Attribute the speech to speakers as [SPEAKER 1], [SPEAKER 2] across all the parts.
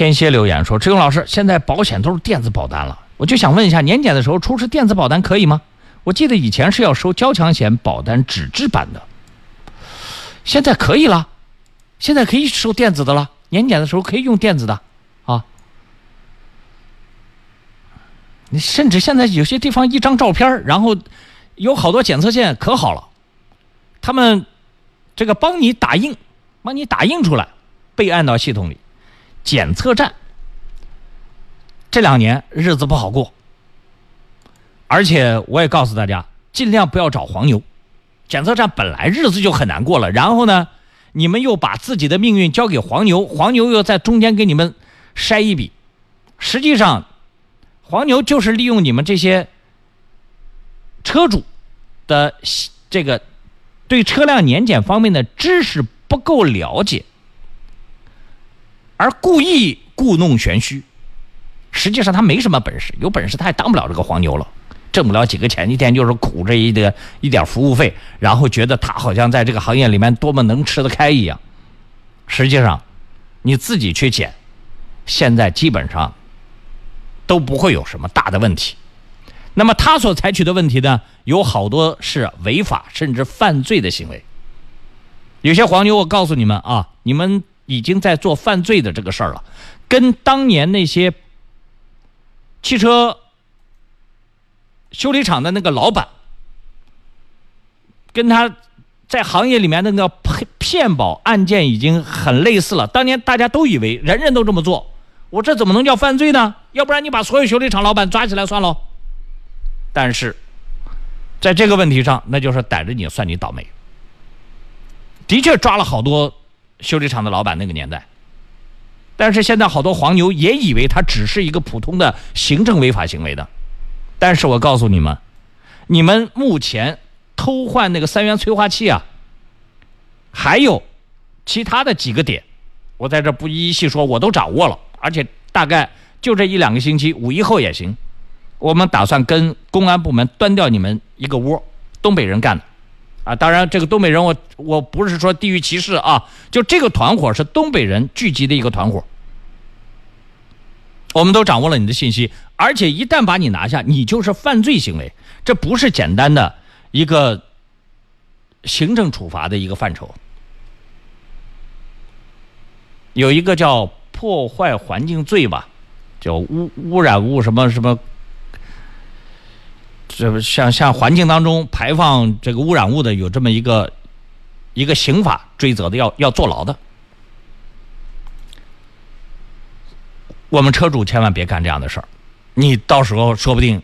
[SPEAKER 1] 天蝎留言说：“志勇老师，现在保险都是电子保单了，我就想问一下，年检的时候出示电子保单可以吗？我记得以前是要收交强险保单纸质版的，现在可以了，现在可以收电子的了。年检的时候可以用电子的啊。你甚至现在有些地方一张照片，然后有好多检测线可好了，他们这个帮你打印，帮你打印出来，备案到系统里。”检测站这两年日子不好过，而且我也告诉大家，尽量不要找黄牛。检测站本来日子就很难过了，然后呢，你们又把自己的命运交给黄牛，黄牛又在中间给你们筛一笔。实际上，黄牛就是利用你们这些车主的这个对车辆年检方面的知识不够了解。而故意故弄玄虚，实际上他没什么本事，有本事他也当不了这个黄牛了，挣不了几个钱，一天就是苦着一点一点服务费，然后觉得他好像在这个行业里面多么能吃得开一样。实际上，你自己去捡，现在基本上都不会有什么大的问题。那么他所采取的问题呢，有好多是违法甚至犯罪的行为。有些黄牛，我告诉你们啊，你们。已经在做犯罪的这个事儿了，跟当年那些汽车修理厂的那个老板，跟他在行业里面那个骗骗保案件已经很类似了。当年大家都以为人人都这么做，我这怎么能叫犯罪呢？要不然你把所有修理厂老板抓起来算喽。但是在这个问题上，那就是逮着你算你倒霉。的确抓了好多。修理厂的老板那个年代，但是现在好多黄牛也以为他只是一个普通的行政违法行为的，但是我告诉你们，你们目前偷换那个三元催化器啊，还有其他的几个点，我在这不一一细说，我都掌握了，而且大概就这一两个星期，五一后也行，我们打算跟公安部门端掉你们一个窝，东北人干的。啊，当然，这个东北人，我我不是说地域歧视啊，就这个团伙是东北人聚集的一个团伙。我们都掌握了你的信息，而且一旦把你拿下，你就是犯罪行为，这不是简单的一个行政处罚的一个范畴。有一个叫破坏环境罪吧，叫污污染物什么什么。这不像像环境当中排放这个污染物的有这么一个一个刑法追责的要要坐牢的，我们车主千万别干这样的事儿，你到时候说不定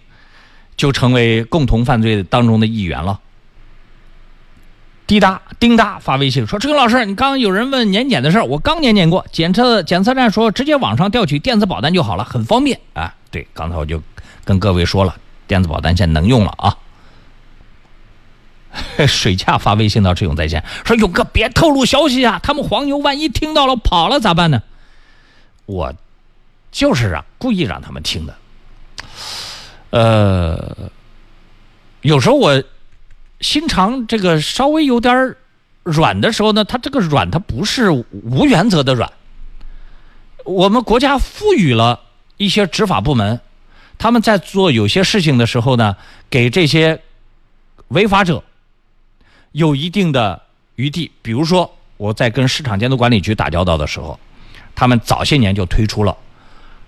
[SPEAKER 1] 就成为共同犯罪当中的一员了。滴答叮答发微信说：“志勇老师，你刚刚有人问年检的事儿，我刚年检过，检测检测站说直接网上调取电子保单就好了，很方便啊。”对，刚才我就跟各位说了。电子保单现在能用了啊！水恰发微信到志勇在线，说勇哥别透露消息啊，他们黄牛万一听到了跑了咋办呢？我就是啊，故意让他们听的。呃，有时候我心肠这个稍微有点软的时候呢，他这个软他不是无原则的软。我们国家赋予了一些执法部门。他们在做有些事情的时候呢，给这些违法者有一定的余地。比如说，我在跟市场监督管理局打交道的时候，他们早些年就推出了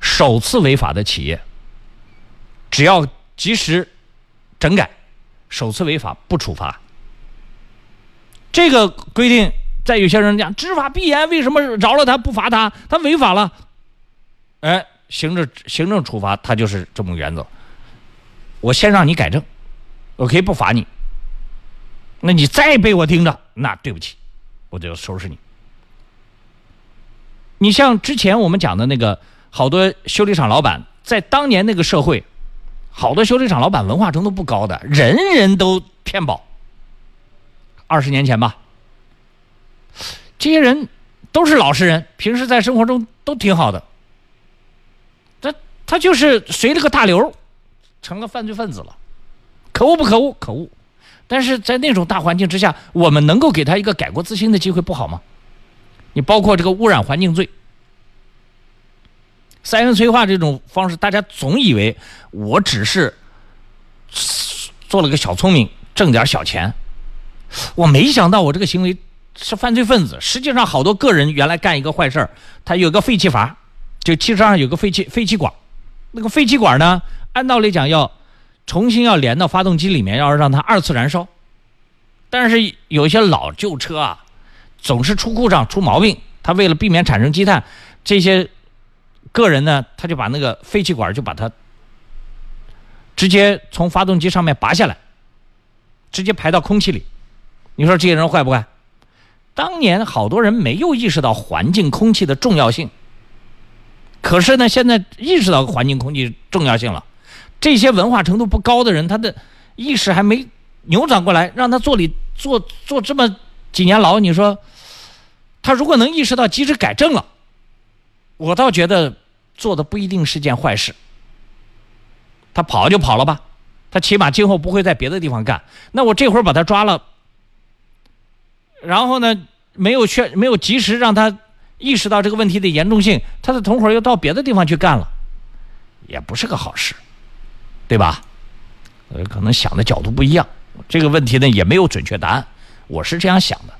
[SPEAKER 1] 首次违法的企业，只要及时整改，首次违法不处罚。这个规定，在有些人讲执法必严，为什么饶了他不罚他？他违法了，哎。行政行政处罚，它就是这么个原则。我先让你改正，我可以不罚你。那你再被我盯着，那对不起，我就收拾你。你像之前我们讲的那个，好多修理厂老板，在当年那个社会，好多修理厂老板文化程度不高的，人人都骗保。二十年前吧，这些人都是老实人，平时在生活中都挺好的。他就是随了个大流，成了犯罪分子了，可恶不可恶？可恶！但是在那种大环境之下，我们能够给他一个改过自新的机会，不好吗？你包括这个污染环境罪，三元催化这种方式，大家总以为我只是做了个小聪明，挣点小钱。我没想到我这个行为是犯罪分子。实际上，好多个人原来干一个坏事，他有个废气阀，就汽车上有个废气废气管，那个废气管呢，按道理讲要重新要连到发动机里面，要让它二次燃烧。但是有一些老旧车啊，总是出故障、出毛病，他为了避免产生积碳，这些。个人呢，他就把那个废气管就把它直接从发动机上面拔下来，直接排到空气里。你说这些人坏不坏？当年好多人没有意识到环境空气的重要性，可是呢，现在意识到环境空气重要性了。这些文化程度不高的人，他的意识还没扭转过来，让他坐里坐坐这么几年牢。你说他如果能意识到及时改正了？我倒觉得做的不一定是件坏事。他跑就跑了吧，他起码今后不会在别的地方干。那我这会儿把他抓了，然后呢，没有劝，没有及时让他意识到这个问题的严重性，他的同伙又到别的地方去干了，也不是个好事，对吧？呃，可能想的角度不一样，这个问题呢也没有准确答案，我是这样想的。